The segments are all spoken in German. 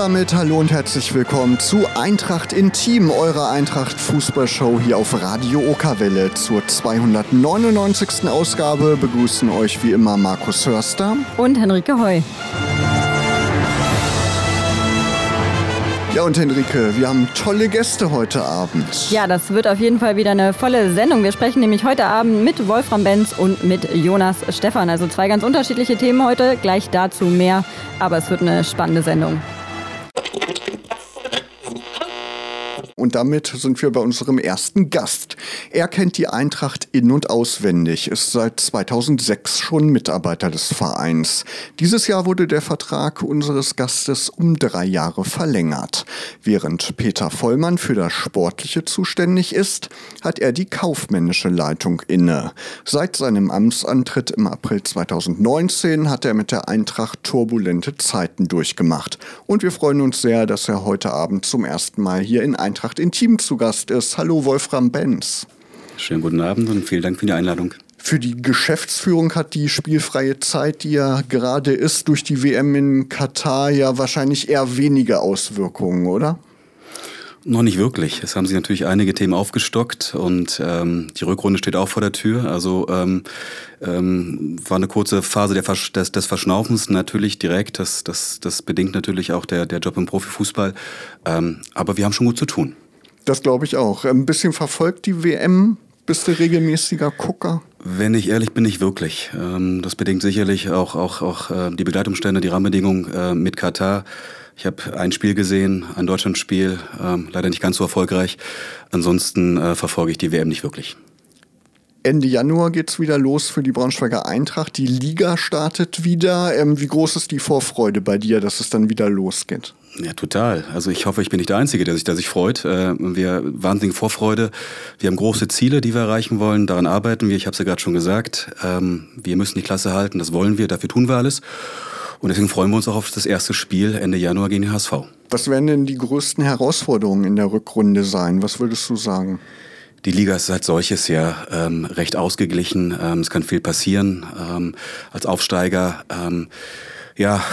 Damit hallo und herzlich willkommen zu Eintracht Intim, eurer Eintracht Fußballshow hier auf Radio Okerwelle. Zur 299. Ausgabe begrüßen euch wie immer Markus Hörster und Henrike Heu. Ja, und Henrike, wir haben tolle Gäste heute Abend. Ja, das wird auf jeden Fall wieder eine volle Sendung. Wir sprechen nämlich heute Abend mit Wolfram Benz und mit Jonas Stephan. Also zwei ganz unterschiedliche Themen heute. Gleich dazu mehr. Aber es wird eine spannende Sendung. Und damit sind wir bei unserem ersten Gast. Er kennt die Eintracht in- und auswendig, ist seit 2006 schon Mitarbeiter des Vereins. Dieses Jahr wurde der Vertrag unseres Gastes um drei Jahre verlängert. Während Peter Vollmann für das Sportliche zuständig ist, hat er die kaufmännische Leitung inne. Seit seinem Amtsantritt im April 2019 hat er mit der Eintracht turbulente Zeiten durchgemacht. Und wir freuen uns sehr, dass er heute Abend zum ersten Mal hier in Eintracht Intim zu Gast ist. Hallo Wolfram Benz. Schönen guten Abend und vielen Dank für die Einladung. Für die Geschäftsführung hat die spielfreie Zeit, die ja gerade ist, durch die WM in Katar ja wahrscheinlich eher weniger Auswirkungen, oder? Noch nicht wirklich. Es haben sich natürlich einige Themen aufgestockt und ähm, die Rückrunde steht auch vor der Tür. Also ähm, ähm, war eine kurze Phase Versch des, des Verschnaufens natürlich direkt. Das, das, das bedingt natürlich auch der, der Job im Profifußball. Ähm, aber wir haben schon gut zu tun. Das glaube ich auch. Ein bisschen verfolgt die WM. Bist du regelmäßiger Gucker? Wenn ich ehrlich bin, nicht wirklich. Ähm, das bedingt sicherlich auch, auch, auch äh, die Begleitumstände, die Rahmenbedingungen äh, mit Katar. Ich habe ein Spiel gesehen, ein Deutschlandspiel, ähm, leider nicht ganz so erfolgreich. Ansonsten äh, verfolge ich die WM nicht wirklich. Ende Januar geht es wieder los für die Braunschweiger Eintracht. Die Liga startet wieder. Ähm, wie groß ist die Vorfreude bei dir, dass es dann wieder losgeht? Ja, total. Also ich hoffe, ich bin nicht der Einzige, der sich, der sich freut. Äh, wir wahnsinnige Vorfreude. Wir haben große Ziele, die wir erreichen wollen. Daran arbeiten wir. Ich habe es ja gerade schon gesagt. Ähm, wir müssen die Klasse halten. Das wollen wir. Dafür tun wir alles. Und deswegen freuen wir uns auch auf das erste Spiel Ende Januar gegen den HSV. Was werden denn die größten Herausforderungen in der Rückrunde sein? Was würdest du sagen? Die Liga ist als solches ja ähm, recht ausgeglichen. Ähm, es kann viel passieren. Ähm, als Aufsteiger ähm, ja,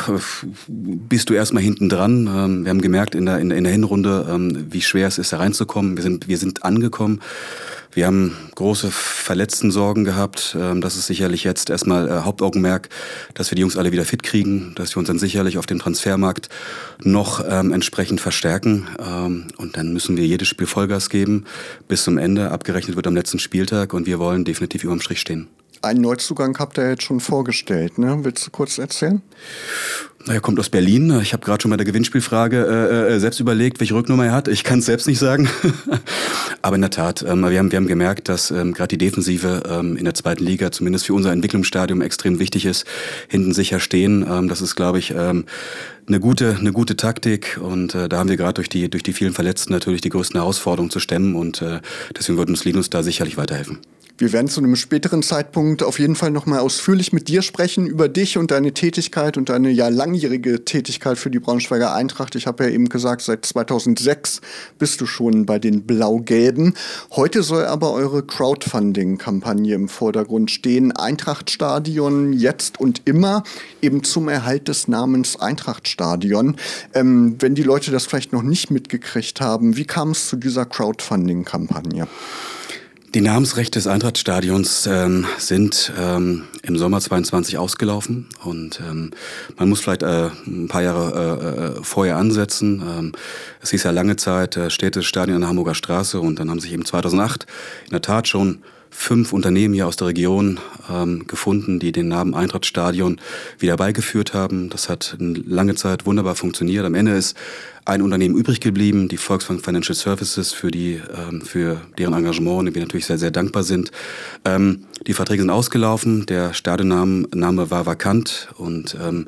bist du erstmal hinten dran. Ähm, wir haben gemerkt in der, in der Hinrunde, ähm, wie schwer es ist, da reinzukommen. Wir sind, wir sind angekommen. Wir haben große Verletzten-Sorgen gehabt. Ähm, das ist sicherlich jetzt erstmal äh, Hauptaugenmerk, dass wir die Jungs alle wieder fit kriegen, dass wir uns dann sicherlich auf dem Transfermarkt noch ähm, entsprechend verstärken. Ähm, und dann müssen wir jedes Spiel Vollgas geben bis zum Ende. Abgerechnet wird am letzten Spieltag und wir wollen definitiv überm Strich stehen. Einen Neuzugang habt ihr jetzt schon vorgestellt, ne? Willst du kurz erzählen? Er kommt aus Berlin. Ich habe gerade schon bei der Gewinnspielfrage äh, äh, selbst überlegt, welche Rücknummer er hat. Ich kann es selbst nicht sagen. Aber in der Tat, ähm, wir, haben, wir haben gemerkt, dass ähm, gerade die Defensive ähm, in der zweiten Liga, zumindest für unser Entwicklungsstadium, extrem wichtig ist. Hinten sicher stehen. Ähm, das ist, glaube ich, ähm, eine gute, eine gute Taktik. Und äh, da haben wir gerade durch die, durch die vielen Verletzten natürlich die größten Herausforderungen zu stemmen. Und äh, deswegen wird uns Linus da sicherlich weiterhelfen. Wir werden zu einem späteren Zeitpunkt auf jeden Fall nochmal ausführlich mit dir sprechen über dich und deine Tätigkeit und deine ja langjährige Tätigkeit für die Braunschweiger Eintracht. Ich habe ja eben gesagt, seit 2006 bist du schon bei den Blau-Gelben. Heute soll aber eure Crowdfunding-Kampagne im Vordergrund stehen. Eintrachtstadion jetzt und immer eben zum Erhalt des Namens Eintrachtstadion. Ähm, wenn die Leute das vielleicht noch nicht mitgekriegt haben, wie kam es zu dieser Crowdfunding-Kampagne? Die Namensrechte des Eintrachtstadions ähm, sind ähm, im Sommer 22 ausgelaufen und ähm, man muss vielleicht äh, ein paar Jahre äh, äh, vorher ansetzen. Ähm, es hieß ja lange Zeit äh, Städtestadion an der Hamburger Straße und dann haben sich eben 2008 in der Tat schon fünf Unternehmen hier aus der Region ähm, gefunden, die den Namen Eintrachtstadion wieder beigeführt haben. Das hat lange Zeit wunderbar funktioniert. Am Ende ist ein Unternehmen übrig geblieben, die Volksbank Financial Services, für, die, ähm, für deren Engagement, dem wir natürlich sehr, sehr dankbar sind. Ähm, die Verträge sind ausgelaufen, der Stadionname war vakant und ähm,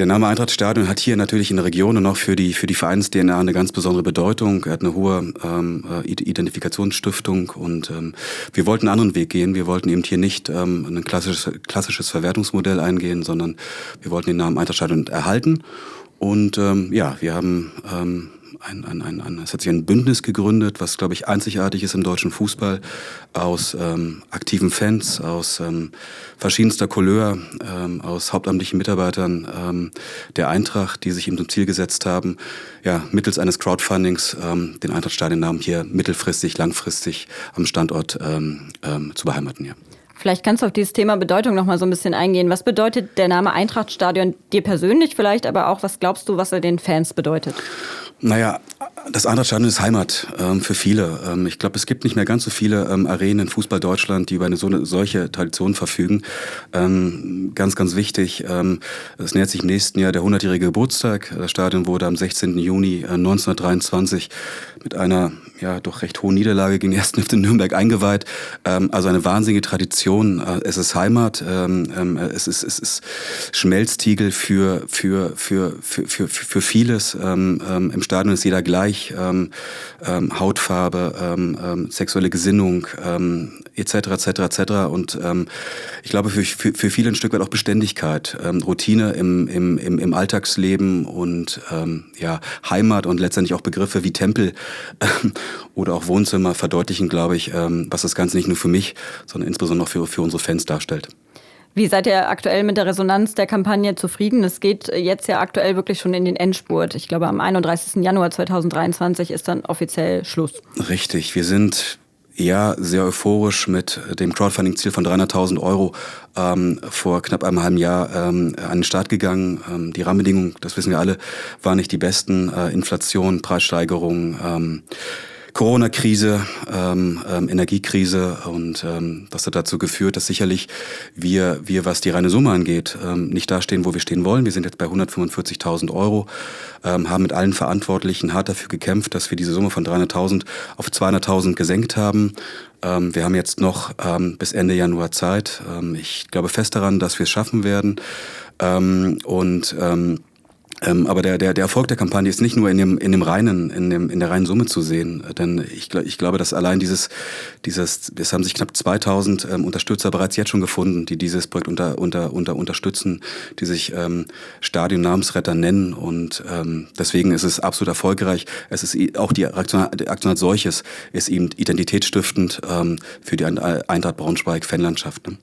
der Name Eintrachtstadion hat hier natürlich in der Region und auch für die, für die Vereins-DNA eine ganz besondere Bedeutung. Er hat eine hohe ähm, äh, Identifikationsstiftung und ähm, wir wollten einen anderen Weg gehen. Wir wollten eben hier nicht ähm, ein klassisches, klassisches Verwertungsmodell eingehen, sondern wir wollten den Namen Eintrachtstadion erhalten. Und ähm, ja, wir haben ähm, ein, ein, ein, ein, es hat sich ein Bündnis gegründet, was, glaube ich, einzigartig ist im deutschen Fußball, aus ähm, aktiven Fans, aus ähm, verschiedenster Couleur, ähm, aus hauptamtlichen Mitarbeitern ähm, der Eintracht, die sich ihm zum Ziel gesetzt haben, ja, mittels eines Crowdfundings ähm, den Eintrachtstadionnamen hier mittelfristig, langfristig am Standort ähm, ähm, zu beheimaten. Ja. Vielleicht kannst du auf dieses Thema Bedeutung noch mal so ein bisschen eingehen. Was bedeutet der Name Eintrachtstadion dir persönlich vielleicht, aber auch was glaubst du, was er den Fans bedeutet? Naja, das Eintrachtstadion ist Heimat ähm, für viele. Ähm, ich glaube, es gibt nicht mehr ganz so viele ähm, Arenen in Fußball Deutschland, die über eine, so eine solche Tradition verfügen. Ähm, ganz, ganz wichtig. Ähm, es nähert sich im nächsten Jahr der 100-jährige Geburtstag. Das Stadion wurde am 16. Juni äh, 1923 mit einer ja doch recht hohen Niederlage gegen 1. FC Nürnberg eingeweiht. Ähm, also eine wahnsinnige Tradition. Äh, es ist Heimat. Es ist es ist Schmelztiegel für für für für für, für vieles. Im Stadion ist jeder gleich. Ähm, ähm, Hautfarbe, ähm, ähm, sexuelle Gesinnung, etc. etc. etc. Und ähm, ich glaube für, für, für viele ein Stück weit auch Beständigkeit, ähm, Routine im, im, im, im Alltagsleben und ja Heimat und letztendlich auch Begriffe wie Tempel oder auch Wohnzimmer verdeutlichen, glaube ich, was das Ganze nicht nur für mich, sondern insbesondere auch für, für unsere Fans darstellt. Wie seid ihr aktuell mit der Resonanz der Kampagne zufrieden? Es geht jetzt ja aktuell wirklich schon in den Endspurt. Ich glaube, am 31. Januar 2023 ist dann offiziell Schluss. Richtig. Wir sind ja sehr euphorisch mit dem Crowdfunding-Ziel von 300.000 Euro ähm, vor knapp einem halben Jahr ähm, an den Start gegangen. Ähm, die Rahmenbedingungen, das wissen wir alle, waren nicht die besten. Äh, Inflation, Preissteigerung, ähm, Corona-Krise, ähm, ähm, Energiekrise und ähm, das hat dazu geführt, dass sicherlich wir, wir was die reine Summe angeht, ähm, nicht da stehen, wo wir stehen wollen. Wir sind jetzt bei 145.000 Euro, ähm, haben mit allen Verantwortlichen hart dafür gekämpft, dass wir diese Summe von 300.000 auf 200.000 gesenkt haben. Ähm, wir haben jetzt noch ähm, bis Ende Januar Zeit. Ähm, ich glaube fest daran, dass wir es schaffen werden. Ähm, und ähm, ähm, aber der, der, der Erfolg der Kampagne ist nicht nur in dem, in dem reinen, in, dem, in der reinen Summe zu sehen. Denn ich, ich glaube, dass allein dieses, dieses, es haben sich knapp 2000 ähm, Unterstützer bereits jetzt schon gefunden, die dieses Projekt unter, unter, unter unterstützen, die sich ähm, Stadion-Namensretter nennen. Und ähm, deswegen ist es absolut erfolgreich. Es ist auch die Aktion, die Aktion als solches ist eben identitätsstiftend ähm, für die Eintracht Braunschweig-Fanlandschaft. Ne?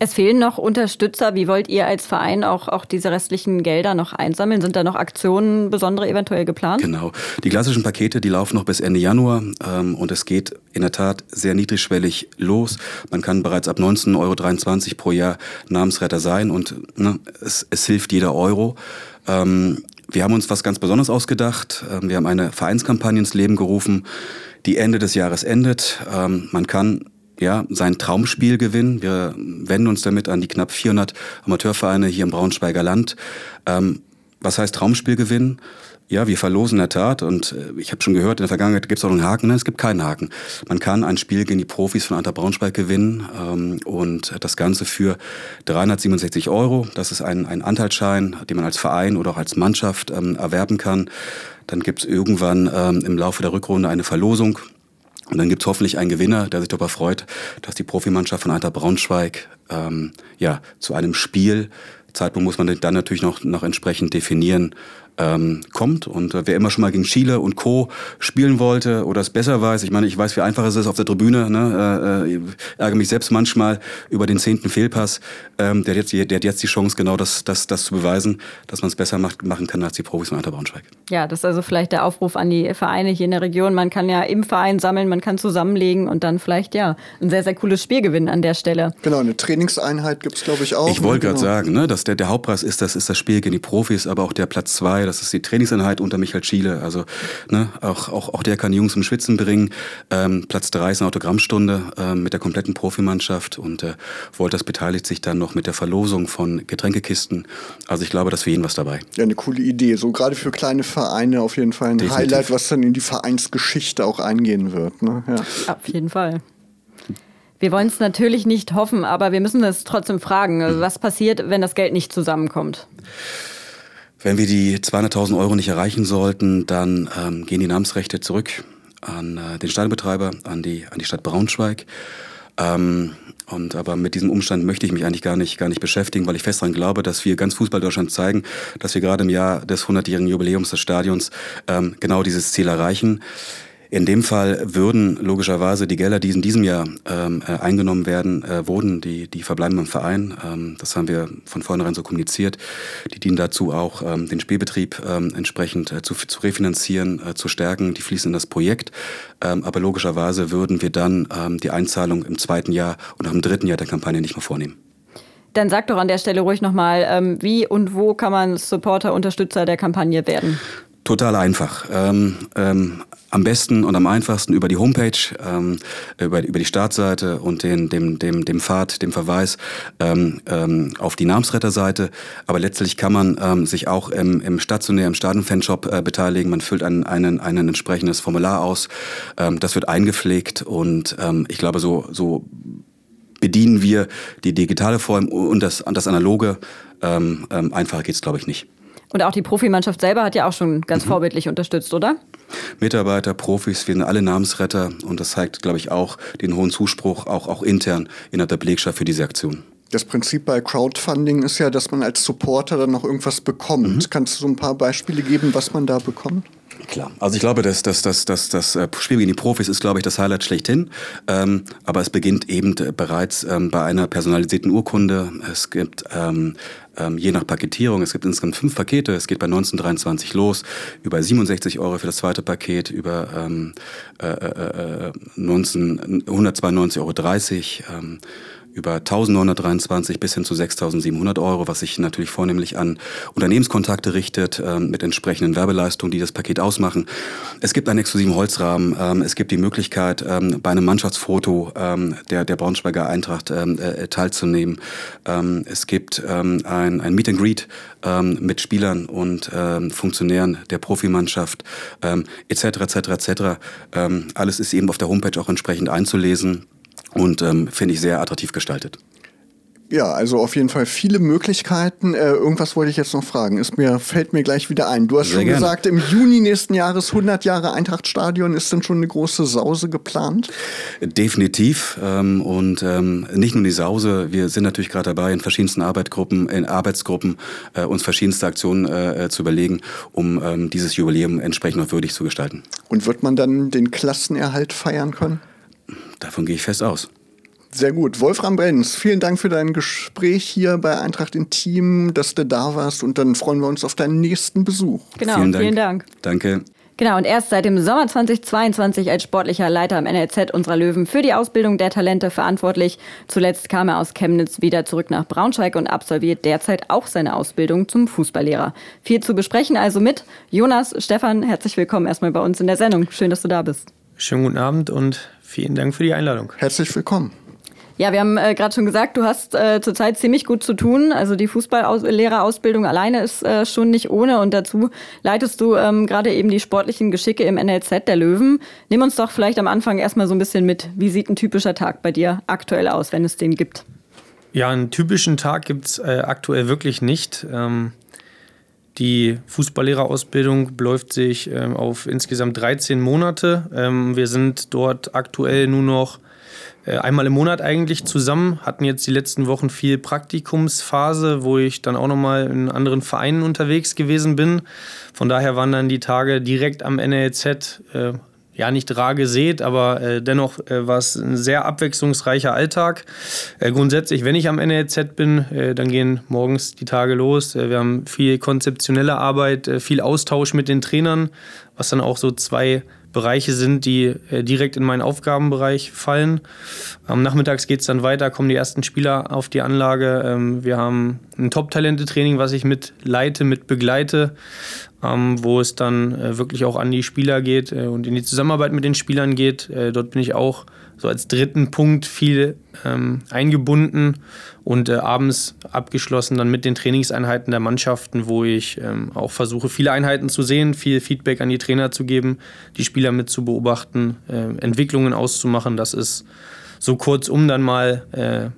Es fehlen noch Unterstützer. Wie wollt ihr als Verein auch, auch diese restlichen Gelder noch einsammeln? Sind da noch Aktionen besondere eventuell geplant? Genau. Die klassischen Pakete, die laufen noch bis Ende Januar ähm, und es geht in der Tat sehr niedrigschwellig los. Man kann bereits ab 19,23 Euro pro Jahr Namensretter sein und ne, es, es hilft jeder Euro. Ähm, wir haben uns was ganz Besonderes ausgedacht. Ähm, wir haben eine Vereinskampagne ins Leben gerufen, die Ende des Jahres endet. Ähm, man kann ja, sein Traumspiel gewinnen. Wir wenden uns damit an die knapp 400 Amateurvereine hier im Braunschweiger Land. Ähm, was heißt Traumspiel gewinnen? Ja, wir verlosen in der Tat und äh, ich habe schon gehört, in der Vergangenheit gibt es auch einen Haken. Nein, es gibt keinen Haken. Man kann ein Spiel gegen die Profis von Anta Braunschweig gewinnen ähm, und das Ganze für 367 Euro. Das ist ein, ein Anteilsschein, den man als Verein oder auch als Mannschaft ähm, erwerben kann. Dann gibt es irgendwann ähm, im Laufe der Rückrunde eine Verlosung. Und dann gibt's hoffentlich einen Gewinner, der sich darüber freut, dass die Profimannschaft von Eintracht Braunschweig ähm, ja, zu einem Spiel, Zeitpunkt muss man dann natürlich noch, noch entsprechend definieren, ähm, kommt. Und äh, wer immer schon mal gegen Chile und Co. spielen wollte oder es besser weiß, ich meine, ich weiß, wie einfach es ist auf der Tribüne, ne? äh, äh, ärgere mich selbst manchmal über den zehnten Fehlpass. Ähm, der, hat jetzt, der hat jetzt die Chance, genau das, das, das zu beweisen, dass man es besser macht, machen kann als die Profis von Alter Braunschweig. Ja, das ist also vielleicht der Aufruf an die Vereine hier in der Region. Man kann ja im Verein sammeln, man kann zusammenlegen und dann vielleicht ja ein sehr, sehr cooles Spiel gewinnen an der Stelle. Genau, eine Trainingseinheit gibt's glaube ich, auch. Ich wollte ne? gerade genau. sagen, ne, dass der, der Hauptpreis ist, das ist das Spiel gegen die Profis, aber auch der Platz zwei das ist die Trainingseinheit unter Michael Schiele. Also ne, auch, auch, auch der kann die Jungs zum Schwitzen bringen. Ähm, Platz drei ist eine Autogrammstunde ähm, mit der kompletten Profimannschaft und äh, Wolters beteiligt sich dann noch mit der Verlosung von Getränkekisten. Also ich glaube, dass für jeden was dabei. Ja, eine coole Idee. So gerade für kleine Vereine auf jeden Fall ein Definitiv. Highlight, was dann in die Vereinsgeschichte auch eingehen wird. Ne? Ja. Auf jeden Fall. Wir wollen es natürlich nicht hoffen, aber wir müssen es trotzdem fragen. Also was passiert, wenn das Geld nicht zusammenkommt? Wenn wir die 200.000 Euro nicht erreichen sollten, dann ähm, gehen die Namensrechte zurück an äh, den Stadionbetreiber, an die, an die Stadt Braunschweig. Ähm, Und aber mit diesem Umstand möchte ich mich eigentlich gar nicht, gar nicht beschäftigen, weil ich fest daran glaube, dass wir ganz Fußball Deutschland zeigen, dass wir gerade im Jahr des 100-jährigen Jubiläums des Stadions ähm, genau dieses Ziel erreichen. In dem Fall würden logischerweise die Gelder, die in diesem Jahr ähm, äh, eingenommen werden, äh, wurden, die, die verbleiben im Verein. Ähm, das haben wir von vornherein so kommuniziert. Die dienen dazu auch, ähm, den Spielbetrieb ähm, entsprechend äh, zu, zu refinanzieren, äh, zu stärken. Die fließen in das Projekt. Ähm, aber logischerweise würden wir dann ähm, die Einzahlung im zweiten Jahr und auch im dritten Jahr der Kampagne nicht mehr vornehmen. Dann sag doch an der Stelle ruhig nochmal, ähm, wie und wo kann man Supporter, Unterstützer der Kampagne werden? Total einfach. Ähm, ähm, am besten und am einfachsten über die Homepage, ähm, über, über die Startseite und den, dem, dem, dem Pfad, dem Verweis ähm, ähm, auf die Namensretterseite. Aber letztlich kann man ähm, sich auch im, im stationären Stadionfanshop äh, beteiligen. Man füllt ein, einen, einen entsprechendes Formular aus. Ähm, das wird eingepflegt und ähm, ich glaube, so, so bedienen wir die digitale Form und das, das analoge. Ähm, ähm, einfacher geht's, glaube ich, nicht. Und auch die Profimannschaft selber hat ja auch schon ganz mhm. vorbildlich unterstützt, oder? Mitarbeiter, Profis, wir sind alle Namensretter und das zeigt, glaube ich, auch den hohen Zuspruch, auch, auch intern innerhalb der Belegschaft für diese Aktion. Das Prinzip bei Crowdfunding ist ja, dass man als Supporter dann noch irgendwas bekommt. Mhm. Kannst du so ein paar Beispiele geben, was man da bekommt? Klar. Also ich glaube, dass das, das, das, das äh, Spiel gegen die Profis ist, glaube ich, das Highlight schlechthin. Ähm, aber es beginnt eben bereits ähm, bei einer personalisierten Urkunde. Es gibt ähm, ähm, je nach Paketierung, es gibt insgesamt fünf Pakete. Es geht bei 1923 los, über 67 Euro für das zweite Paket, über ähm, äh, äh, 19, 192,30 Euro. Ähm, über 1923 bis hin zu 6.700 Euro, was sich natürlich vornehmlich an Unternehmenskontakte richtet, ähm, mit entsprechenden Werbeleistungen, die das Paket ausmachen. Es gibt einen exklusiven Holzrahmen. Ähm, es gibt die Möglichkeit, ähm, bei einem Mannschaftsfoto ähm, der, der Braunschweiger Eintracht ähm, äh, teilzunehmen. Ähm, es gibt ein, ein Meet and Greet mit Spielern und Funktionären der Profimannschaft etc. etc. etc. alles ist eben auf der Homepage auch entsprechend einzulesen und ähm, finde ich sehr attraktiv gestaltet. Ja, also auf jeden Fall viele Möglichkeiten. Äh, irgendwas wollte ich jetzt noch fragen. Ist mir, fällt mir gleich wieder ein. Du hast Sehr schon gerne. gesagt, im Juni nächsten Jahres 100 Jahre Eintrachtstadion. Ist denn schon eine große Sause geplant? Definitiv. Ähm, und ähm, nicht nur die Sause. Wir sind natürlich gerade dabei, in verschiedensten Arbeitsgruppen, in Arbeitsgruppen äh, uns verschiedenste Aktionen äh, zu überlegen, um ähm, dieses Jubiläum entsprechend noch würdig zu gestalten. Und wird man dann den Klassenerhalt feiern können? Davon gehe ich fest aus. Sehr gut. Wolfram Brenz, vielen Dank für dein Gespräch hier bei Eintracht Intim, dass du da warst und dann freuen wir uns auf deinen nächsten Besuch. Genau, vielen Dank. Vielen Dank. Danke. Genau, und erst seit dem Sommer 2022 als sportlicher Leiter am NLZ unserer Löwen für die Ausbildung der Talente verantwortlich. Zuletzt kam er aus Chemnitz wieder zurück nach Braunschweig und absolviert derzeit auch seine Ausbildung zum Fußballlehrer. Viel zu besprechen also mit Jonas, Stefan, herzlich willkommen erstmal bei uns in der Sendung. Schön, dass du da bist. Schönen guten Abend und vielen Dank für die Einladung. Herzlich willkommen. Ja, wir haben äh, gerade schon gesagt, du hast äh, zurzeit ziemlich gut zu tun. Also die Fußballlehrerausbildung alleine ist äh, schon nicht ohne und dazu leitest du ähm, gerade eben die sportlichen Geschicke im NLZ der Löwen. Nimm uns doch vielleicht am Anfang erstmal so ein bisschen mit. Wie sieht ein typischer Tag bei dir aktuell aus, wenn es den gibt? Ja, einen typischen Tag gibt es äh, aktuell wirklich nicht. Ähm, die Fußballlehrerausbildung beläuft sich ähm, auf insgesamt 13 Monate. Ähm, wir sind dort aktuell nur noch äh, einmal im Monat eigentlich zusammen, hatten jetzt die letzten Wochen viel Praktikumsphase, wo ich dann auch nochmal in anderen Vereinen unterwegs gewesen bin. Von daher waren dann die Tage direkt am NLZ äh, ja nicht rar gesät, aber äh, dennoch äh, war es ein sehr abwechslungsreicher Alltag. Äh, grundsätzlich, wenn ich am NLZ bin, äh, dann gehen morgens die Tage los. Äh, wir haben viel konzeptionelle Arbeit, äh, viel Austausch mit den Trainern, was dann auch so zwei Bereiche sind, die direkt in meinen Aufgabenbereich fallen. Am Nachmittags geht es dann weiter, kommen die ersten Spieler auf die Anlage. Ähm, wir haben ein Top-Talente-Training, was ich mit leite, mit begleite ähm, wo es dann äh, wirklich auch an die Spieler geht äh, und in die Zusammenarbeit mit den Spielern geht. Äh, dort bin ich auch so als dritten Punkt viel ähm, eingebunden und äh, abends abgeschlossen dann mit den Trainingseinheiten der Mannschaften, wo ich ähm, auch versuche, viele Einheiten zu sehen, viel Feedback an die Trainer zu geben, die Spieler mit zu beobachten, äh, Entwicklungen auszumachen. Das ist so kurzum dann mal äh,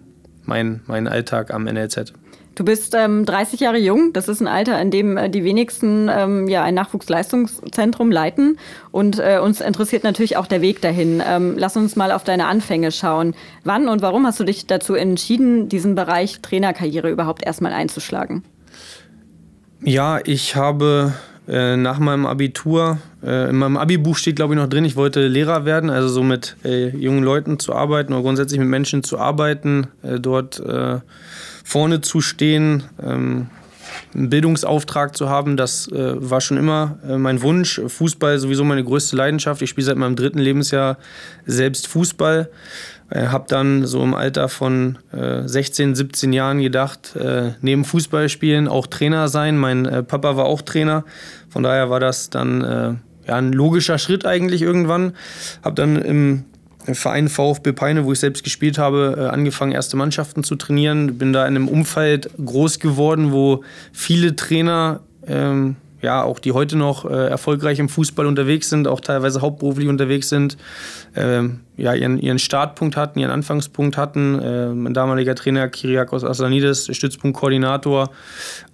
mein, mein Alltag am NLZ. Du bist ähm, 30 Jahre jung. Das ist ein Alter, in dem äh, die wenigsten ähm, ja, ein Nachwuchsleistungszentrum leiten. Und äh, uns interessiert natürlich auch der Weg dahin. Ähm, lass uns mal auf deine Anfänge schauen. Wann und warum hast du dich dazu entschieden, diesen Bereich Trainerkarriere überhaupt erstmal einzuschlagen? Ja, ich habe äh, nach meinem Abitur, äh, in meinem Abi-Buch steht, glaube ich, noch drin, ich wollte Lehrer werden, also so mit äh, jungen Leuten zu arbeiten oder grundsätzlich mit Menschen zu arbeiten, äh, dort äh, vorne zu stehen, ähm, einen Bildungsauftrag zu haben, das äh, war schon immer mein Wunsch. Fußball sowieso meine größte Leidenschaft. Ich spiele seit meinem dritten Lebensjahr selbst Fußball. Äh, habe dann so im Alter von äh, 16, 17 Jahren gedacht, äh, neben Fußballspielen auch Trainer sein. Mein äh, Papa war auch Trainer. Von daher war das dann äh, ja, ein logischer Schritt eigentlich irgendwann. Habe dann im Verein VfB Peine, wo ich selbst gespielt habe, äh, angefangen, erste Mannschaften zu trainieren. Bin da in einem Umfeld groß geworden, wo viele Trainer ähm, ja, auch die heute noch äh, erfolgreich im Fußball unterwegs sind, auch teilweise hauptberuflich unterwegs sind, ähm, ja, ihren, ihren Startpunkt hatten, ihren Anfangspunkt hatten. Äh, mein damaliger Trainer Kyriakos Aslanidis, Stützpunktkoordinator,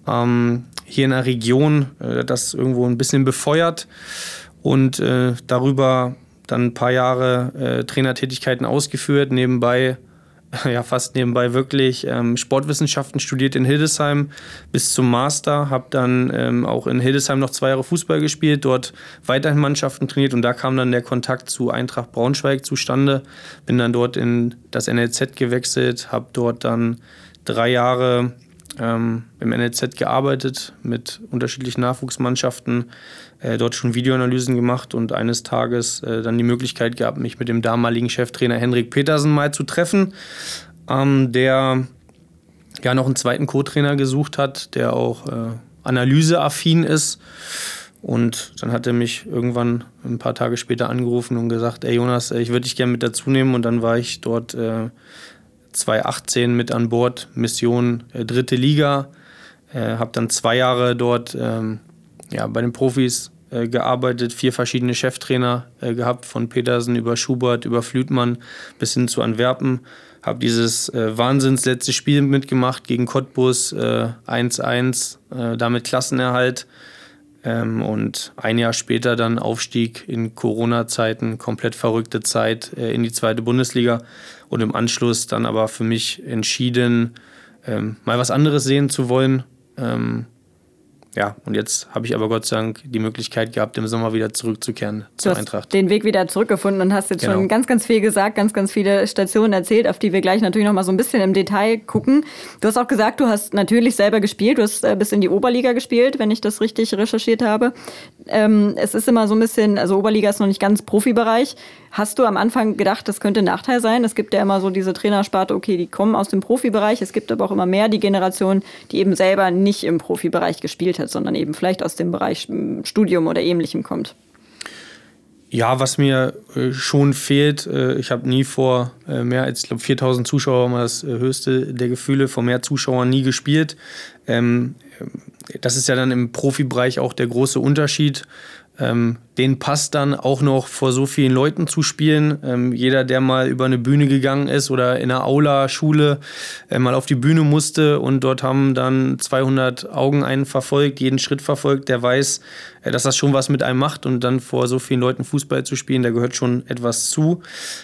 ähm, hier in der Region, äh, das irgendwo ein bisschen befeuert und äh, darüber dann ein paar Jahre äh, Trainertätigkeiten ausgeführt, nebenbei ja fast nebenbei wirklich ähm, Sportwissenschaften studiert in Hildesheim bis zum Master, habe dann ähm, auch in Hildesheim noch zwei Jahre Fußball gespielt, dort weiterhin Mannschaften trainiert und da kam dann der Kontakt zu Eintracht Braunschweig zustande. Bin dann dort in das NLZ gewechselt, habe dort dann drei Jahre ähm, im NLZ gearbeitet mit unterschiedlichen Nachwuchsmannschaften, äh, dort schon Videoanalysen gemacht und eines Tages äh, dann die Möglichkeit gehabt, mich mit dem damaligen Cheftrainer Henrik Petersen mal zu treffen, ähm, der ja noch einen zweiten Co-Trainer gesucht hat, der auch äh, analyseaffin ist. Und dann hat er mich irgendwann ein paar Tage später angerufen und gesagt, ey Jonas, ich würde dich gerne mit dazu nehmen. Und dann war ich dort äh, 2018 mit an Bord, Mission äh, dritte Liga. Äh, habe dann zwei Jahre dort ähm, ja, bei den Profis äh, gearbeitet, vier verschiedene Cheftrainer äh, gehabt, von Petersen über Schubert, über Flütmann bis hin zu Antwerpen. Habe dieses äh, wahnsinns letzte Spiel mitgemacht gegen Cottbus 1-1, äh, damit Klassenerhalt. Ähm, und ein Jahr später dann Aufstieg in Corona-Zeiten, komplett verrückte Zeit in die zweite Bundesliga. Und im Anschluss dann aber für mich entschieden, ähm, mal was anderes sehen zu wollen. Ähm, ja, und jetzt habe ich aber Gott sei Dank die Möglichkeit gehabt, im Sommer wieder zurückzukehren zur du hast Eintracht. Den Weg wieder zurückgefunden und hast jetzt genau. schon ganz, ganz viel gesagt, ganz, ganz viele Stationen erzählt, auf die wir gleich natürlich noch mal so ein bisschen im Detail gucken. Du hast auch gesagt, du hast natürlich selber gespielt, du hast äh, bis in die Oberliga gespielt, wenn ich das richtig recherchiert habe. Ähm, es ist immer so ein bisschen, also Oberliga ist noch nicht ganz Profibereich. Hast du am Anfang gedacht, das könnte ein Nachteil sein? Es gibt ja immer so diese Trainersparte, okay, die kommen aus dem Profibereich. Es gibt aber auch immer mehr die Generation, die eben selber nicht im Profibereich gespielt hat, sondern eben vielleicht aus dem Bereich Studium oder ähnlichem kommt. Ja, was mir äh, schon fehlt, äh, ich habe nie vor äh, mehr als, ich glaube, 4000 Zuschauer, das höchste der Gefühle, vor mehr Zuschauern nie gespielt. Ähm, das ist ja dann im Profibereich auch der große Unterschied. Ähm, den passt dann auch noch vor so vielen Leuten zu spielen. Ähm, jeder, der mal über eine Bühne gegangen ist oder in einer Aula, Schule äh, mal auf die Bühne musste und dort haben dann 200 Augen einen verfolgt, jeden Schritt verfolgt, der weiß, äh, dass das schon was mit einem macht und dann vor so vielen Leuten Fußball zu spielen, da gehört schon etwas zu.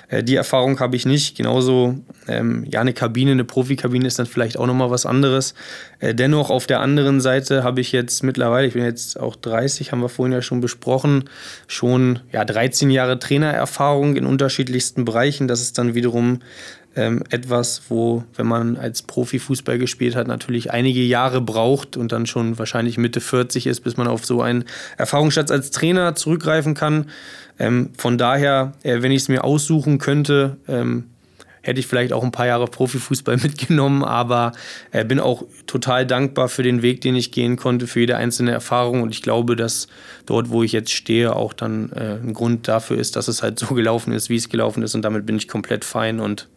Äh, die Erfahrung habe ich nicht. Genauso, ähm, ja, eine Kabine, eine Profikabine ist dann vielleicht auch nochmal was anderes. Äh, dennoch auf der anderen Seite habe ich jetzt mittlerweile, ich bin jetzt auch 30, haben wir vorhin ja schon besprochen, schon ja, 13 Jahre Trainererfahrung in unterschiedlichsten Bereichen. Das ist dann wiederum ähm, etwas, wo, wenn man als Profi Fußball gespielt hat, natürlich einige Jahre braucht und dann schon wahrscheinlich Mitte 40 ist, bis man auf so einen Erfahrungsschatz als Trainer zurückgreifen kann. Ähm, von daher, äh, wenn ich es mir aussuchen könnte, ähm, hätte ich vielleicht auch ein paar Jahre Profifußball mitgenommen, aber äh, bin auch total dankbar für den Weg, den ich gehen konnte, für jede einzelne Erfahrung. Und ich glaube, dass dort, wo ich jetzt stehe, auch dann äh, ein Grund dafür ist, dass es halt so gelaufen ist, wie es gelaufen ist. Und damit bin ich komplett fein und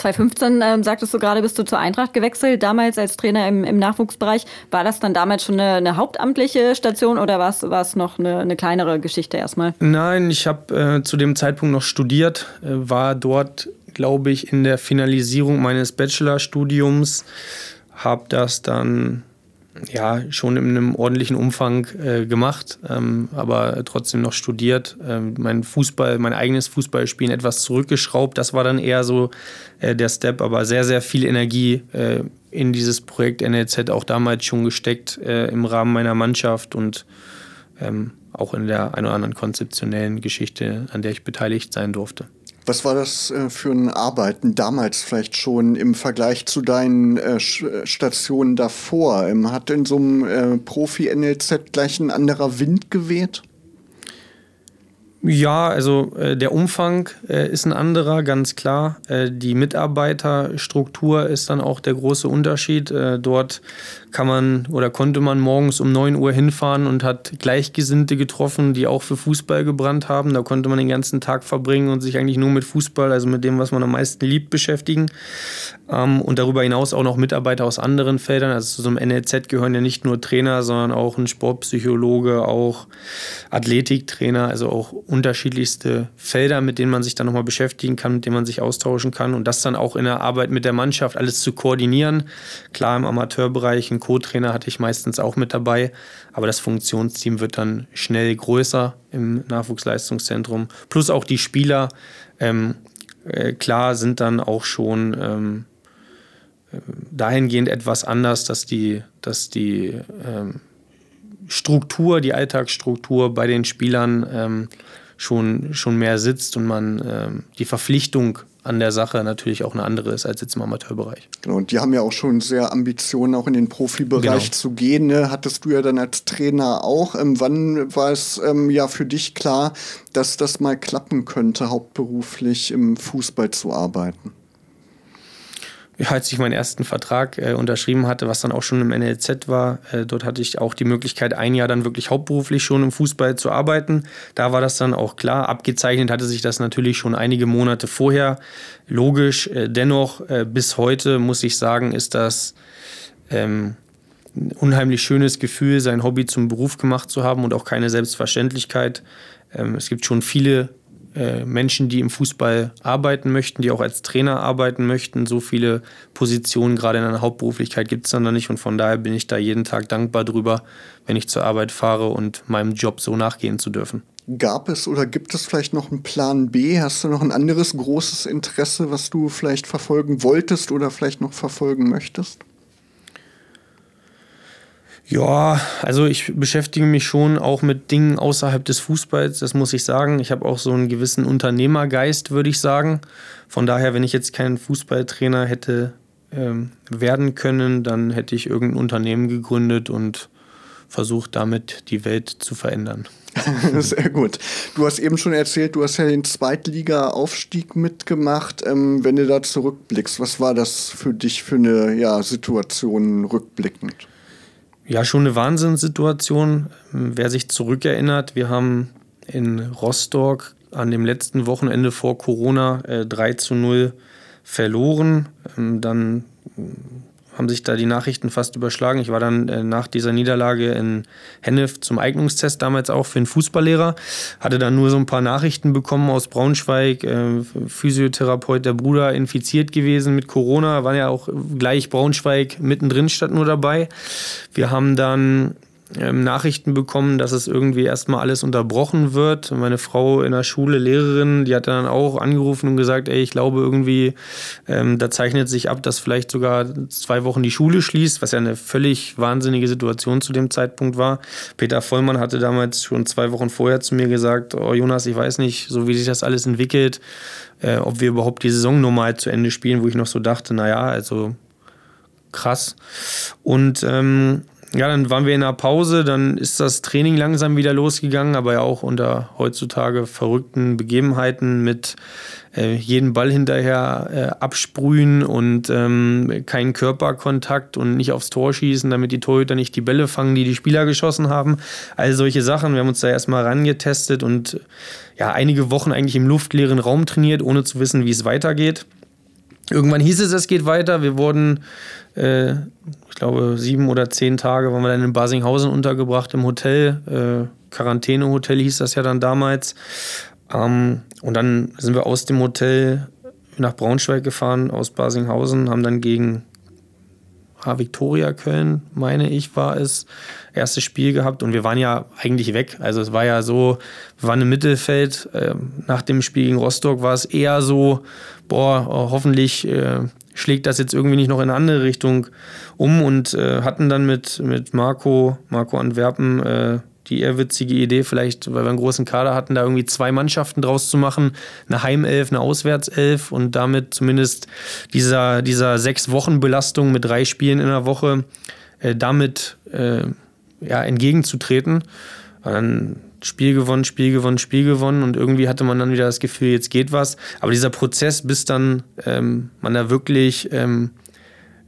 2015 ähm, sagtest du gerade, bist du zur Eintracht gewechselt, damals als Trainer im, im Nachwuchsbereich. War das dann damals schon eine, eine hauptamtliche Station oder war es noch eine, eine, kleinere Geschichte erstmal? Nein, ich habe äh, zu dem Zeitpunkt noch studiert, äh, war dort, glaube ich, in der Finalisierung meines Bachelorstudiums habe das dann ja schon in einem ordentlichen Umfang äh, gemacht, ähm, aber trotzdem noch studiert. Ähm, mein Fußball, mein eigenes Fußballspielen etwas zurückgeschraubt. Das war dann eher so äh, der Step, aber sehr, sehr viel Energie äh, in dieses Projekt NLZ auch damals schon gesteckt äh, im Rahmen meiner Mannschaft und ähm, auch in der ein oder anderen konzeptionellen Geschichte, an der ich beteiligt sein durfte. Was war das äh, für ein Arbeiten damals vielleicht schon im Vergleich zu deinen äh, Stationen davor? Ähm, hat in so einem äh, Profi-NLZ gleich ein anderer Wind geweht? Ja, also äh, der Umfang äh, ist ein anderer, ganz klar. Äh, die Mitarbeiterstruktur ist dann auch der große Unterschied. Äh, dort kann man oder konnte man morgens um 9 Uhr hinfahren und hat Gleichgesinnte getroffen, die auch für Fußball gebrannt haben. Da konnte man den ganzen Tag verbringen und sich eigentlich nur mit Fußball, also mit dem, was man am meisten liebt, beschäftigen. Ähm, und darüber hinaus auch noch Mitarbeiter aus anderen Feldern. Also zu so einem NLZ gehören ja nicht nur Trainer, sondern auch ein Sportpsychologe, auch Athletiktrainer, also auch unterschiedlichste Felder, mit denen man sich dann nochmal beschäftigen kann, mit denen man sich austauschen kann und das dann auch in der Arbeit mit der Mannschaft alles zu koordinieren. Klar, im Amateurbereich, einen Co-Trainer hatte ich meistens auch mit dabei, aber das Funktionsteam wird dann schnell größer im Nachwuchsleistungszentrum. Plus auch die Spieler, ähm, äh, klar, sind dann auch schon ähm, äh, dahingehend etwas anders, dass die, dass die ähm, Struktur, die Alltagsstruktur bei den Spielern ähm, schon, schon mehr sitzt und man ähm, die Verpflichtung an der Sache natürlich auch eine andere ist als jetzt im Amateurbereich. Genau, und die haben ja auch schon sehr Ambitionen, auch in den Profibereich genau. zu gehen. Ne? Hattest du ja dann als Trainer auch. Ähm, wann war es ähm, ja für dich klar, dass das mal klappen könnte, hauptberuflich im Fußball zu arbeiten? Als ich meinen ersten Vertrag äh, unterschrieben hatte, was dann auch schon im NLZ war, äh, dort hatte ich auch die Möglichkeit, ein Jahr dann wirklich hauptberuflich schon im Fußball zu arbeiten. Da war das dann auch klar. Abgezeichnet hatte sich das natürlich schon einige Monate vorher. Logisch, äh, dennoch äh, bis heute muss ich sagen, ist das ähm, ein unheimlich schönes Gefühl, sein Hobby zum Beruf gemacht zu haben und auch keine Selbstverständlichkeit. Ähm, es gibt schon viele äh, Menschen, die im Fußball arbeiten möchten, die auch als Trainer arbeiten möchten. So viele Positionen gerade in einer Hauptberuflichkeit gibt es dann da nicht und von daher bin ich da jeden Tag dankbar drüber, wenn ich zur Arbeit fahre und meinem Job so nachgehen zu dürfen. Gab es oder gibt es vielleicht noch einen Plan B? Hast du noch ein anderes großes Interesse, was du vielleicht verfolgen wolltest oder vielleicht noch verfolgen möchtest? Ja, also ich beschäftige mich schon auch mit Dingen außerhalb des Fußballs, das muss ich sagen. Ich habe auch so einen gewissen Unternehmergeist, würde ich sagen. Von daher, wenn ich jetzt keinen Fußballtrainer hätte ähm, werden können, dann hätte ich irgendein Unternehmen gegründet und versucht damit die Welt zu verändern. Sehr gut. Du hast eben schon erzählt, du hast ja den Zweitliga-Aufstieg mitgemacht. Ähm, wenn du da zurückblickst, was war das für dich für eine ja, Situation rückblickend? Ja, schon eine Wahnsinnssituation. Wer sich zurückerinnert, wir haben in Rostock an dem letzten Wochenende vor Corona äh, 3 zu 0 verloren. Ähm, dann haben sich da die Nachrichten fast überschlagen. Ich war dann äh, nach dieser Niederlage in Hennef zum Eignungstest, damals auch für einen Fußballlehrer. Hatte dann nur so ein paar Nachrichten bekommen aus Braunschweig. Äh, Physiotherapeut, der Bruder infiziert gewesen mit Corona. War ja auch gleich Braunschweig mittendrin statt nur dabei. Wir haben dann ähm, Nachrichten bekommen, dass es irgendwie erstmal alles unterbrochen wird. Meine Frau in der Schule, Lehrerin, die hat dann auch angerufen und gesagt, ey, ich glaube irgendwie, ähm, da zeichnet sich ab, dass vielleicht sogar zwei Wochen die Schule schließt, was ja eine völlig wahnsinnige Situation zu dem Zeitpunkt war. Peter Vollmann hatte damals schon zwei Wochen vorher zu mir gesagt, oh Jonas, ich weiß nicht, so wie sich das alles entwickelt, äh, ob wir überhaupt die Saison normal zu Ende spielen, wo ich noch so dachte, naja, also krass. Und ähm, ja, dann waren wir in der Pause, dann ist das Training langsam wieder losgegangen, aber ja auch unter heutzutage verrückten Begebenheiten mit äh, jeden Ball hinterher äh, absprühen und ähm, keinen Körperkontakt und nicht aufs Tor schießen, damit die Torhüter nicht die Bälle fangen, die die Spieler geschossen haben. All solche Sachen. Wir haben uns da erstmal rangetestet und ja, einige Wochen eigentlich im luftleeren Raum trainiert, ohne zu wissen, wie es weitergeht. Irgendwann hieß es, es geht weiter. Wir wurden, äh, ich glaube, sieben oder zehn Tage waren wir dann in Basinghausen untergebracht im Hotel. Äh, Quarantänehotel hieß das ja dann damals. Ähm, und dann sind wir aus dem Hotel nach Braunschweig gefahren, aus Basinghausen, haben dann gegen ah, Viktoria Köln, meine ich, war es, erstes Spiel gehabt und wir waren ja eigentlich weg. Also es war ja so, wir waren im Mittelfeld. Äh, nach dem Spiel gegen Rostock war es eher so, boah, hoffentlich äh, schlägt das jetzt irgendwie nicht noch in eine andere Richtung um und äh, hatten dann mit, mit Marco, Marco Antwerpen, äh, die eher witzige Idee, vielleicht, weil wir einen großen Kader hatten, da irgendwie zwei Mannschaften draus zu machen, eine Heimelf, eine Auswärtself und damit zumindest dieser, dieser sechs Wochen Belastung mit drei Spielen in der Woche äh, damit äh, ja, entgegenzutreten. Und dann Spiel gewonnen, Spiel gewonnen, Spiel gewonnen und irgendwie hatte man dann wieder das Gefühl, jetzt geht was. Aber dieser Prozess, bis dann ähm, man da wirklich ähm, äh,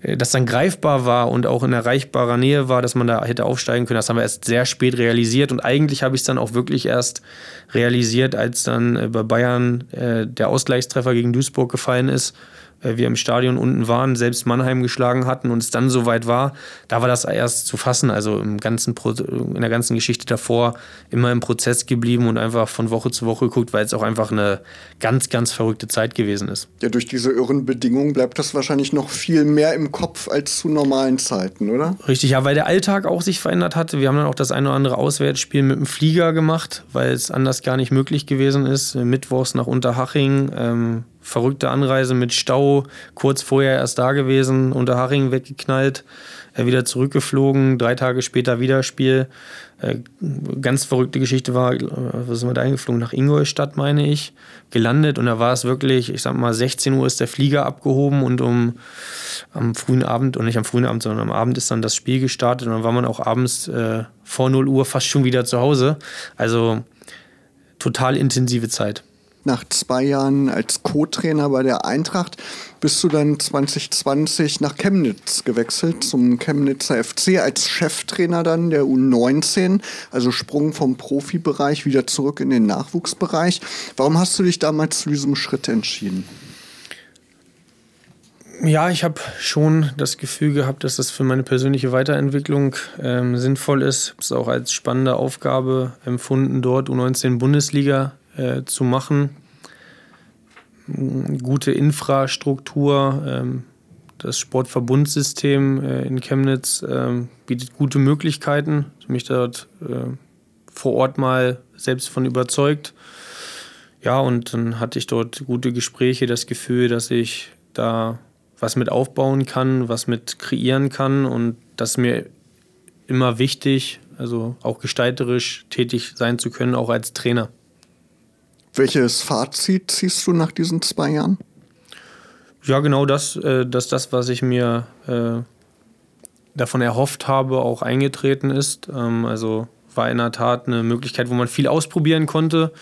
das dann greifbar war und auch in erreichbarer Nähe war, dass man da hätte aufsteigen können. Das haben wir erst sehr spät realisiert und eigentlich habe ich es dann auch wirklich erst realisiert, als dann äh, bei Bayern äh, der Ausgleichstreffer gegen Duisburg gefallen ist äh, wir im Stadion unten waren, selbst Mannheim geschlagen hatten und es dann soweit war, da war das erst zu fassen. Also im ganzen Pro in der ganzen Geschichte davor immer im Prozess geblieben und einfach von Woche zu Woche geguckt, weil es auch einfach eine ganz, ganz verrückte Zeit gewesen ist. Ja, durch diese irren Bedingungen bleibt das wahrscheinlich noch viel mehr im Kopf als zu normalen Zeiten, oder? Richtig, ja, weil der Alltag auch sich verändert hatte. Wir haben dann auch das eine oder andere Auswärtsspiel mit dem Flieger gemacht, weil es anders gar nicht möglich gewesen ist. Mittwochs nach Unterhaching. Ähm, verrückte Anreise mit Stau, kurz vorher erst da gewesen, unter Haring weggeknallt, äh, wieder zurückgeflogen, drei Tage später wieder Spiel. Äh, ganz verrückte Geschichte war, äh, was sind wir da eingeflogen? Nach Ingolstadt, meine ich, gelandet und da war es wirklich, ich sag mal, 16 Uhr ist der Flieger abgehoben und um am frühen Abend, und nicht am frühen Abend, sondern am Abend ist dann das Spiel gestartet und dann war man auch abends äh, vor 0 Uhr fast schon wieder zu Hause. Also total intensive Zeit nach zwei Jahren als Co-Trainer bei der Eintracht bist du dann 2020 nach Chemnitz gewechselt, zum Chemnitzer FC als Cheftrainer dann der U19, also Sprung vom Profibereich wieder zurück in den Nachwuchsbereich. Warum hast du dich damals zu diesem Schritt entschieden? Ja, ich habe schon das Gefühl gehabt, dass das für meine persönliche Weiterentwicklung ähm, sinnvoll ist. Ich habe es auch als spannende Aufgabe empfunden, dort U19 Bundesliga äh, zu machen. Gute Infrastruktur, ähm, das Sportverbundssystem äh, in Chemnitz äh, bietet gute Möglichkeiten. Ich mich dort äh, vor Ort mal selbst von überzeugt. Ja, und dann hatte ich dort gute Gespräche, das Gefühl, dass ich da was mit aufbauen kann, was mit kreieren kann und das mir immer wichtig, also auch gestalterisch tätig sein zu können, auch als Trainer. Welches Fazit ziehst du nach diesen zwei Jahren? Ja, genau das, äh, dass das, was ich mir äh, davon erhofft habe, auch eingetreten ist. Ähm, also war in der Tat eine Möglichkeit, wo man viel ausprobieren konnte,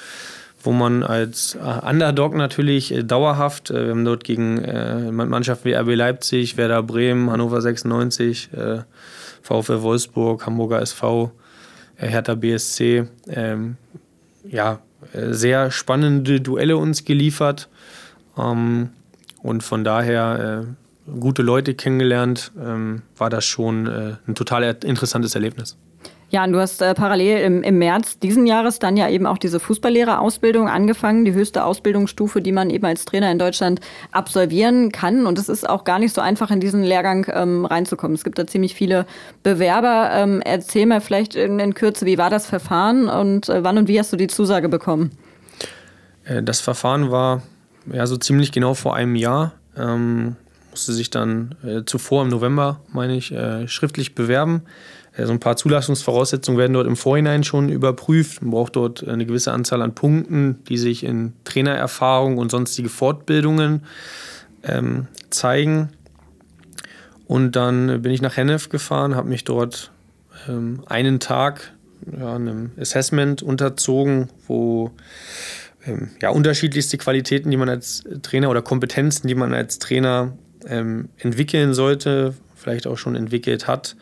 wo man als äh, Underdog natürlich dauerhaft, wir haben dort gegen Mannschaften wie RB Leipzig, Werder Bremen, Hannover 96, VfL Wolfsburg, Hamburger SV, Hertha BSC, ähm, ja, sehr spannende Duelle uns geliefert. Ähm, und von daher äh, gute Leute kennengelernt, ähm, war das schon äh, ein total interessantes Erlebnis. Ja, und du hast äh, parallel im, im März diesen Jahres dann ja eben auch diese Fußballlehrerausbildung angefangen, die höchste Ausbildungsstufe, die man eben als Trainer in Deutschland absolvieren kann. Und es ist auch gar nicht so einfach, in diesen Lehrgang ähm, reinzukommen. Es gibt da ziemlich viele Bewerber. Ähm, erzähl mal vielleicht in, in, Kürze, wie war das Verfahren und äh, wann und wie hast du die Zusage bekommen? Äh, das Verfahren war ja so ziemlich genau vor einem Jahr. Ähm, musste sich dann äh, zuvor im November, meine ich, äh, schriftlich bewerben. So ein paar Zulassungsvoraussetzungen werden dort im Vorhinein schon überprüft. Man braucht dort eine gewisse Anzahl an Punkten, die sich in Trainererfahrung und sonstige Fortbildungen ähm, zeigen. Und dann bin ich nach Hennef gefahren, habe mich dort ähm, einen Tag ja, einem Assessment unterzogen, wo ähm, ja, unterschiedlichste Qualitäten, die man als Trainer oder Kompetenzen, die man als Trainer ähm, entwickeln sollte, vielleicht auch schon entwickelt hat,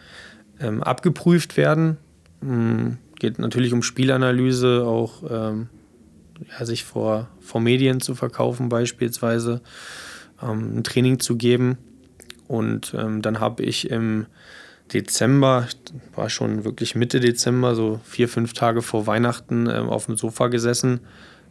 ähm, abgeprüft werden. Mhm. Geht natürlich um Spielanalyse, auch ähm, ja, sich vor, vor Medien zu verkaufen beispielsweise, ähm, ein Training zu geben. Und ähm, dann habe ich im Dezember, war schon wirklich Mitte Dezember, so vier, fünf Tage vor Weihnachten, ähm, auf dem Sofa gesessen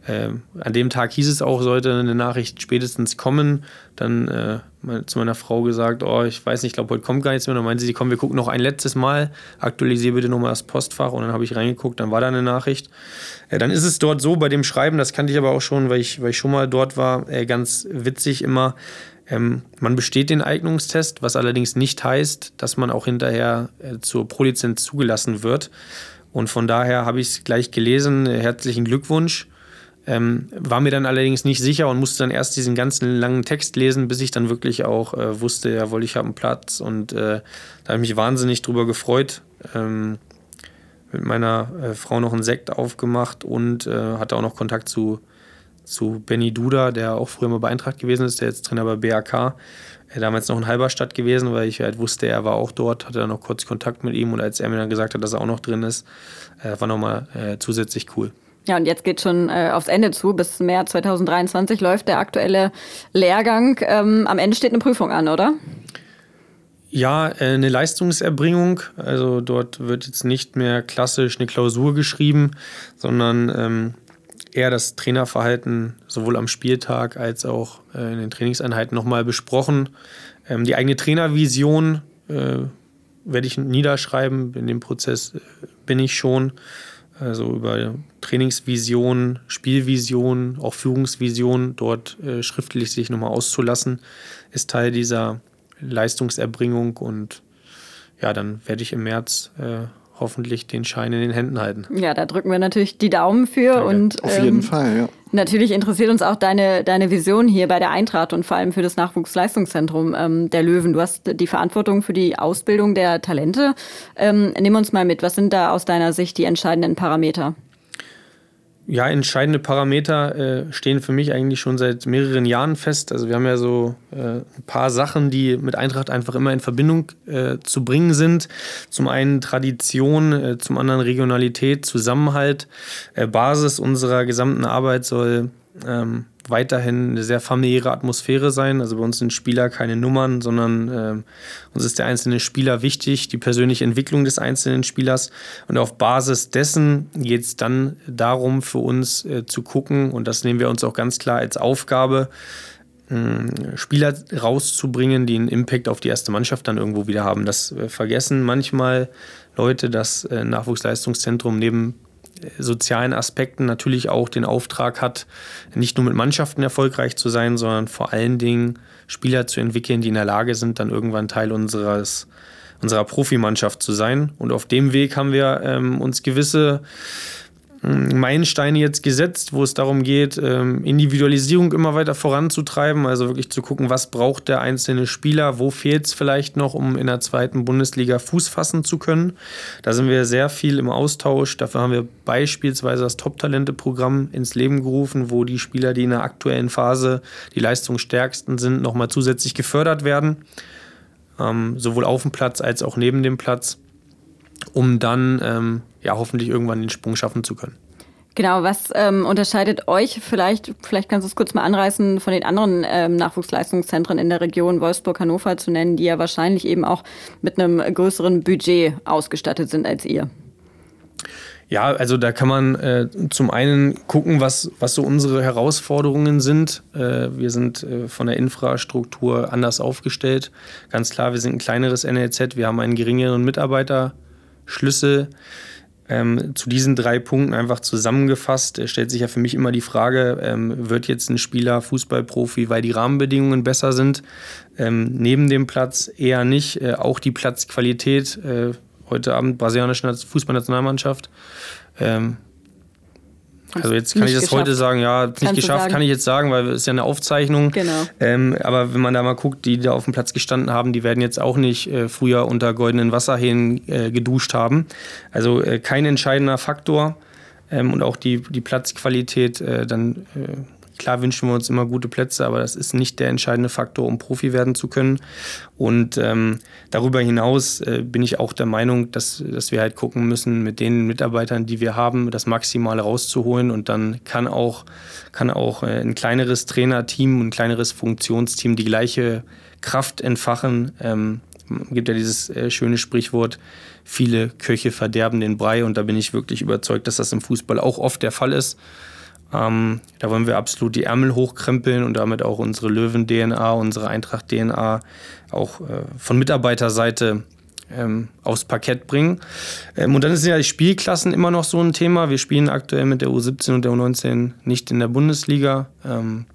äh, an dem Tag hieß es auch, sollte eine Nachricht spätestens kommen. Dann äh, zu meiner Frau gesagt, oh, ich weiß nicht, ich glaube, heute kommt gar nichts mehr. Dann meinte sie, komm, wir gucken noch ein letztes Mal, aktualisiere bitte nochmal das Postfach. Und dann habe ich reingeguckt, dann war da eine Nachricht. Äh, dann ist es dort so bei dem Schreiben, das kannte ich aber auch schon, weil ich, weil ich schon mal dort war, äh, ganz witzig immer. Ähm, man besteht den Eignungstest, was allerdings nicht heißt, dass man auch hinterher äh, zur Prolizenz zugelassen wird. Und von daher habe ich es gleich gelesen. Herzlichen Glückwunsch. Ähm, war mir dann allerdings nicht sicher und musste dann erst diesen ganzen langen Text lesen, bis ich dann wirklich auch äh, wusste, jawohl, ich habe einen Platz. Und äh, da habe ich mich wahnsinnig drüber gefreut. Ähm, mit meiner äh, Frau noch einen Sekt aufgemacht und äh, hatte auch noch Kontakt zu, zu Benny Duda, der auch früher mal bei Eintracht gewesen ist, der jetzt Trainer bei BAK. Damals noch in Halberstadt gewesen, weil ich halt wusste, er war auch dort, hatte dann noch kurz Kontakt mit ihm und als er mir dann gesagt hat, dass er auch noch drin ist, äh, war nochmal äh, zusätzlich cool. Ja, und jetzt geht schon äh, aufs Ende zu. Bis März 2023 läuft der aktuelle Lehrgang. Ähm, am Ende steht eine Prüfung an, oder? Ja, äh, eine Leistungserbringung. Also dort wird jetzt nicht mehr klassisch eine Klausur geschrieben, sondern ähm, eher das Trainerverhalten sowohl am Spieltag als auch äh, in den Trainingseinheiten nochmal besprochen. Ähm, die eigene Trainervision äh, werde ich niederschreiben. In dem Prozess äh, bin ich schon also über Trainingsvision, Spielvision, auch Führungsvision dort äh, schriftlich sich nochmal auszulassen, ist Teil dieser Leistungserbringung und ja, dann werde ich im März äh, hoffentlich den Schein in den Händen halten. Ja, da drücken wir natürlich die Daumen für Danke. und auf jeden ähm, Fall, ja. Natürlich interessiert uns auch deine, deine Vision hier bei der Eintracht und vor allem für das Nachwuchsleistungszentrum ähm, der Löwen. Du hast die Verantwortung für die Ausbildung der Talente. Ähm, nimm uns mal mit, was sind da aus deiner Sicht die entscheidenden Parameter? Ja, entscheidende Parameter äh, stehen für mich eigentlich schon seit mehreren Jahren fest. Also wir haben ja so äh, ein paar Sachen, die mit Eintracht einfach immer in Verbindung äh, zu bringen sind. Zum einen Tradition, äh, zum anderen Regionalität, Zusammenhalt. Äh, Basis unserer gesamten Arbeit soll ähm, weiterhin eine sehr familiäre Atmosphäre sein. Also bei uns sind Spieler keine Nummern, sondern äh, uns ist der einzelne Spieler wichtig, die persönliche Entwicklung des einzelnen Spielers. Und auf Basis dessen geht es dann darum, für uns äh, zu gucken, und das nehmen wir uns auch ganz klar als Aufgabe, äh, Spieler rauszubringen, die einen Impact auf die erste Mannschaft dann irgendwo wieder haben. Das äh, vergessen manchmal Leute, dass äh, Nachwuchsleistungszentrum neben sozialen Aspekten natürlich auch den Auftrag hat, nicht nur mit Mannschaften erfolgreich zu sein, sondern vor allen Dingen Spieler zu entwickeln, die in der Lage sind, dann irgendwann Teil unseres, unserer Profimannschaft zu sein. Und auf dem Weg haben wir ähm, uns gewisse Meilensteine jetzt gesetzt, wo es darum geht, ähm, Individualisierung immer weiter voranzutreiben, also wirklich zu gucken, was braucht der einzelne Spieler, wo fehlt es vielleicht noch, um in der zweiten Bundesliga Fuß fassen zu können. Da sind wir sehr viel im Austausch. Dafür haben wir beispielsweise das Top-Talente-Programm ins Leben gerufen, wo die Spieler, die in der aktuellen Phase die leistungsstärksten sind, nochmal zusätzlich gefördert werden, ähm, sowohl auf dem Platz als auch neben dem Platz um dann ähm, ja hoffentlich irgendwann den Sprung schaffen zu können. Genau, was ähm, unterscheidet euch vielleicht, vielleicht kannst du es kurz mal anreißen, von den anderen ähm, Nachwuchsleistungszentren in der Region Wolfsburg, Hannover zu nennen, die ja wahrscheinlich eben auch mit einem größeren Budget ausgestattet sind als ihr? Ja, also da kann man äh, zum einen gucken, was, was so unsere Herausforderungen sind. Äh, wir sind äh, von der Infrastruktur anders aufgestellt. Ganz klar, wir sind ein kleineres NLZ, wir haben einen geringeren Mitarbeiter. Ähm, zu diesen drei Punkten einfach zusammengefasst äh, stellt sich ja für mich immer die Frage, ähm, wird jetzt ein Spieler Fußballprofi, weil die Rahmenbedingungen besser sind? Ähm, neben dem Platz eher nicht. Äh, auch die Platzqualität, äh, heute Abend brasilianische Fußballnationalmannschaft, ähm, also jetzt kann ich das geschafft. heute sagen, ja, nicht Kannst geschafft, kann ich jetzt sagen, weil es ist ja eine Aufzeichnung. Genau. Ähm, aber wenn man da mal guckt, die da auf dem Platz gestanden haben, die werden jetzt auch nicht äh, früher unter goldenen Wasserhähnen äh, geduscht haben. Also äh, kein entscheidender Faktor. Ähm, und auch die, die Platzqualität äh, dann äh, Klar wünschen wir uns immer gute Plätze, aber das ist nicht der entscheidende Faktor, um Profi werden zu können. Und ähm, darüber hinaus äh, bin ich auch der Meinung, dass, dass wir halt gucken müssen, mit den Mitarbeitern, die wir haben, das Maximale rauszuholen. Und dann kann auch, kann auch äh, ein kleineres Trainerteam, ein kleineres Funktionsteam die gleiche Kraft entfachen. Ähm, gibt ja dieses äh, schöne Sprichwort, viele Köche verderben den Brei. Und da bin ich wirklich überzeugt, dass das im Fußball auch oft der Fall ist. Ähm, da wollen wir absolut die Ärmel hochkrempeln und damit auch unsere Löwen-DNA, unsere Eintracht-DNA auch äh, von Mitarbeiterseite ähm, aufs Parkett bringen. Ähm, und dann sind ja die Spielklassen immer noch so ein Thema. Wir spielen aktuell mit der U17 und der U19 nicht in der Bundesliga. Ähm,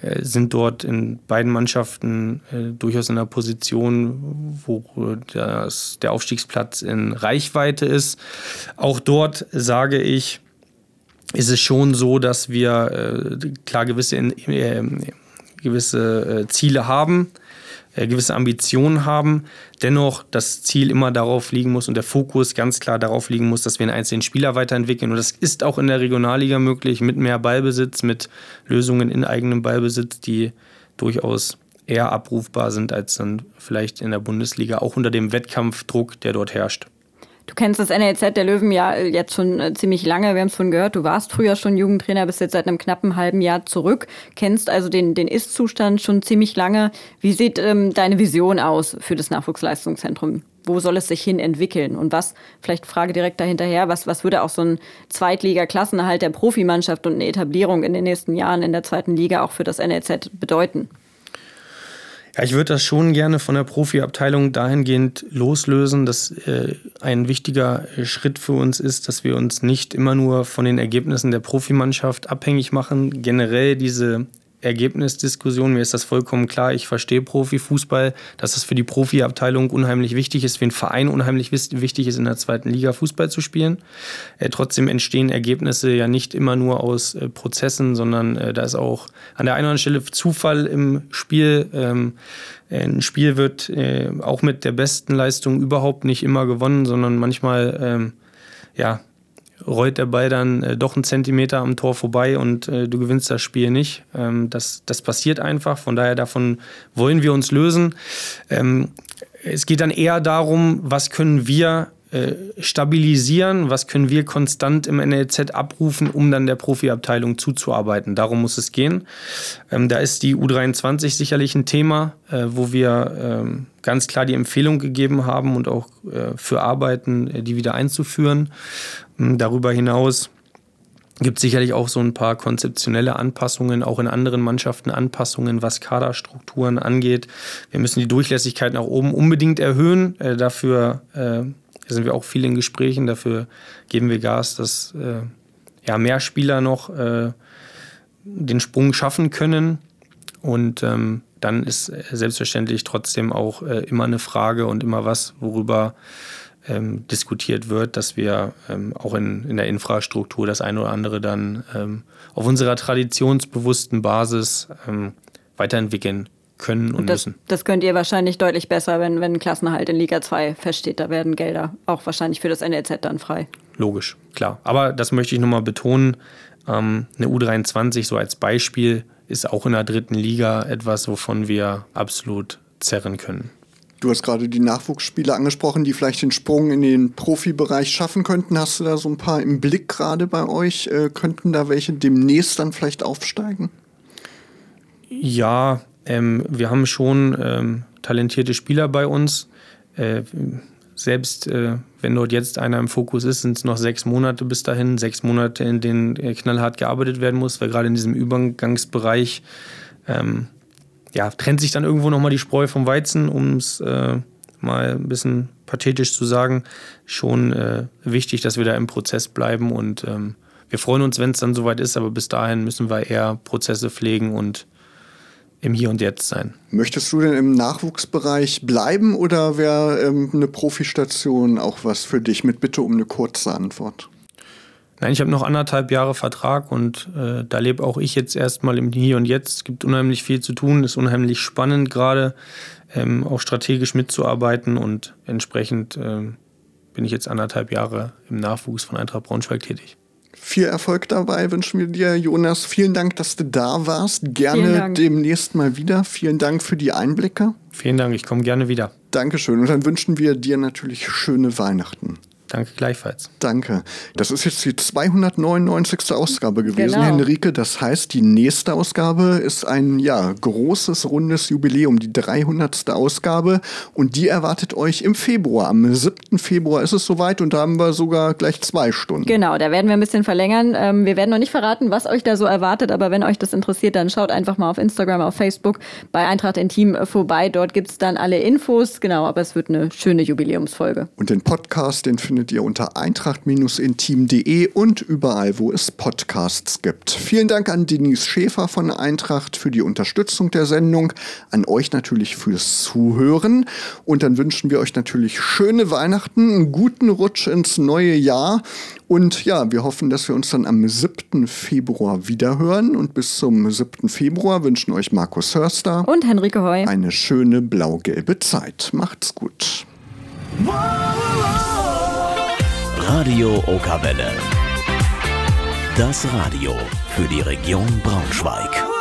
äh, sind dort in beiden Mannschaften äh, durchaus in einer Position, wo das, der Aufstiegsplatz in Reichweite ist. Auch dort sage ich, ist es schon so, dass wir äh, klar gewisse, äh, gewisse äh, Ziele haben, äh, gewisse Ambitionen haben, dennoch das Ziel immer darauf liegen muss und der Fokus ganz klar darauf liegen muss, dass wir einen einzelnen Spieler weiterentwickeln. Und das ist auch in der Regionalliga möglich mit mehr Ballbesitz, mit Lösungen in eigenem Ballbesitz, die durchaus eher abrufbar sind als dann vielleicht in der Bundesliga, auch unter dem Wettkampfdruck, der dort herrscht. Du kennst das NLZ der Löwen ja äh, jetzt schon äh, ziemlich lange. Wir haben es von gehört. Du warst früher schon Jugendtrainer, bist jetzt seit einem knappen halben Jahr zurück. Kennst also den, den Ist-Zustand schon ziemlich lange. Wie sieht ähm, deine Vision aus für das Nachwuchsleistungszentrum? Wo soll es sich hin entwickeln? Und was, vielleicht Frage direkt dahinterher, was, was würde auch so ein Zweitliga-Klassenerhalt der Profimannschaft und eine Etablierung in den nächsten Jahren in der zweiten Liga auch für das NLZ bedeuten? Ja, ich würde das schon gerne von der Profiabteilung dahingehend loslösen, dass äh, ein wichtiger Schritt für uns ist, dass wir uns nicht immer nur von den Ergebnissen der Profimannschaft abhängig machen. Generell diese Ergebnisdiskussion. Mir ist das vollkommen klar. Ich verstehe Profifußball, dass es für die Profiabteilung unheimlich wichtig ist, für den Verein unheimlich wichtig ist, in der zweiten Liga Fußball zu spielen. Äh, trotzdem entstehen Ergebnisse ja nicht immer nur aus äh, Prozessen, sondern äh, da ist auch an der einen oder anderen Stelle Zufall im Spiel. Ähm, ein Spiel wird äh, auch mit der besten Leistung überhaupt nicht immer gewonnen, sondern manchmal ähm, ja, rollt der Ball dann äh, doch einen Zentimeter am Tor vorbei und äh, du gewinnst das Spiel nicht. Ähm, das, das passiert einfach. Von daher davon wollen wir uns lösen. Ähm, es geht dann eher darum, was können wir äh, stabilisieren, was können wir konstant im NLZ abrufen, um dann der Profiabteilung zuzuarbeiten. Darum muss es gehen. Ähm, da ist die U23 sicherlich ein Thema, äh, wo wir ähm, ganz klar die Empfehlung gegeben haben und auch äh, für arbeiten, äh, die wieder einzuführen. Ähm, darüber hinaus gibt es sicherlich auch so ein paar konzeptionelle Anpassungen, auch in anderen Mannschaften Anpassungen, was Kaderstrukturen angeht. Wir müssen die Durchlässigkeit nach oben unbedingt erhöhen. Äh, dafür äh, sind wir auch viel in Gesprächen. Dafür geben wir Gas, dass äh, ja, mehr Spieler noch äh, den Sprung schaffen können. Und ähm, dann ist selbstverständlich trotzdem auch äh, immer eine Frage und immer was, worüber ähm, diskutiert wird, dass wir ähm, auch in, in der Infrastruktur das eine oder andere dann ähm, auf unserer traditionsbewussten Basis ähm, weiterentwickeln können und, und das, müssen. Das könnt ihr wahrscheinlich deutlich besser, wenn, wenn Klassenhalt in Liga 2 feststeht. Da werden Gelder auch wahrscheinlich für das NLZ dann frei. Logisch, klar. Aber das möchte ich nochmal betonen. Ähm, eine U23 so als Beispiel ist auch in der dritten Liga etwas, wovon wir absolut zerren können. Du hast gerade die Nachwuchsspieler angesprochen, die vielleicht den Sprung in den Profibereich schaffen könnten. Hast du da so ein paar im Blick gerade bei euch? Äh, könnten da welche demnächst dann vielleicht aufsteigen? Ja, ähm, wir haben schon ähm, talentierte Spieler bei uns. Äh, selbst äh, wenn dort jetzt einer im Fokus ist, sind es noch sechs Monate bis dahin. Sechs Monate, in denen äh, knallhart gearbeitet werden muss, weil gerade in diesem Übergangsbereich ähm, ja, trennt sich dann irgendwo nochmal die Spreu vom Weizen, um es äh, mal ein bisschen pathetisch zu sagen. Schon äh, wichtig, dass wir da im Prozess bleiben und ähm, wir freuen uns, wenn es dann soweit ist, aber bis dahin müssen wir eher Prozesse pflegen und im Hier und Jetzt sein. Möchtest du denn im Nachwuchsbereich bleiben oder wäre ähm, eine Profistation auch was für dich? Mit Bitte um eine kurze Antwort. Nein, ich habe noch anderthalb Jahre Vertrag und äh, da lebe auch ich jetzt erstmal im Hier und Jetzt. Es gibt unheimlich viel zu tun, ist unheimlich spannend gerade, ähm, auch strategisch mitzuarbeiten und entsprechend ähm, bin ich jetzt anderthalb Jahre im Nachwuchs von Eintracht Braunschweig tätig. Viel Erfolg dabei wünschen wir dir, Jonas. Vielen Dank, dass du da warst. Gerne demnächst mal wieder. Vielen Dank für die Einblicke. Vielen Dank, ich komme gerne wieder. Dankeschön. Und dann wünschen wir dir natürlich schöne Weihnachten. Danke gleichfalls. Danke. Das ist jetzt die 299. Ausgabe gewesen, Genau. Henrike. Das heißt, die nächste Ausgabe ist ein ja, großes, rundes Jubiläum, die 300. Ausgabe. Und die erwartet euch im Februar. Am 7. Februar ist es soweit und da haben wir sogar gleich zwei Stunden. Genau, da werden wir ein bisschen verlängern. Ähm, wir werden noch nicht verraten, was euch da so erwartet, aber wenn euch das interessiert, dann schaut einfach mal auf Instagram, auf Facebook bei Eintracht Intim vorbei. Dort gibt es dann alle Infos. Genau, aber es wird eine schöne Jubiläumsfolge. Und den Podcast, den findet ihr unter eintracht-intim.de und überall, wo es Podcasts gibt. Vielen Dank an Denise Schäfer von Eintracht für die Unterstützung der Sendung, an euch natürlich fürs Zuhören und dann wünschen wir euch natürlich schöne Weihnachten, einen guten Rutsch ins neue Jahr und ja, wir hoffen, dass wir uns dann am 7. Februar wiederhören und bis zum 7. Februar wünschen euch Markus Hörster Und Henrike Heu. eine schöne blau-gelbe Zeit. Macht's gut. Radio Okawelle. Das Radio für die Region Braunschweig.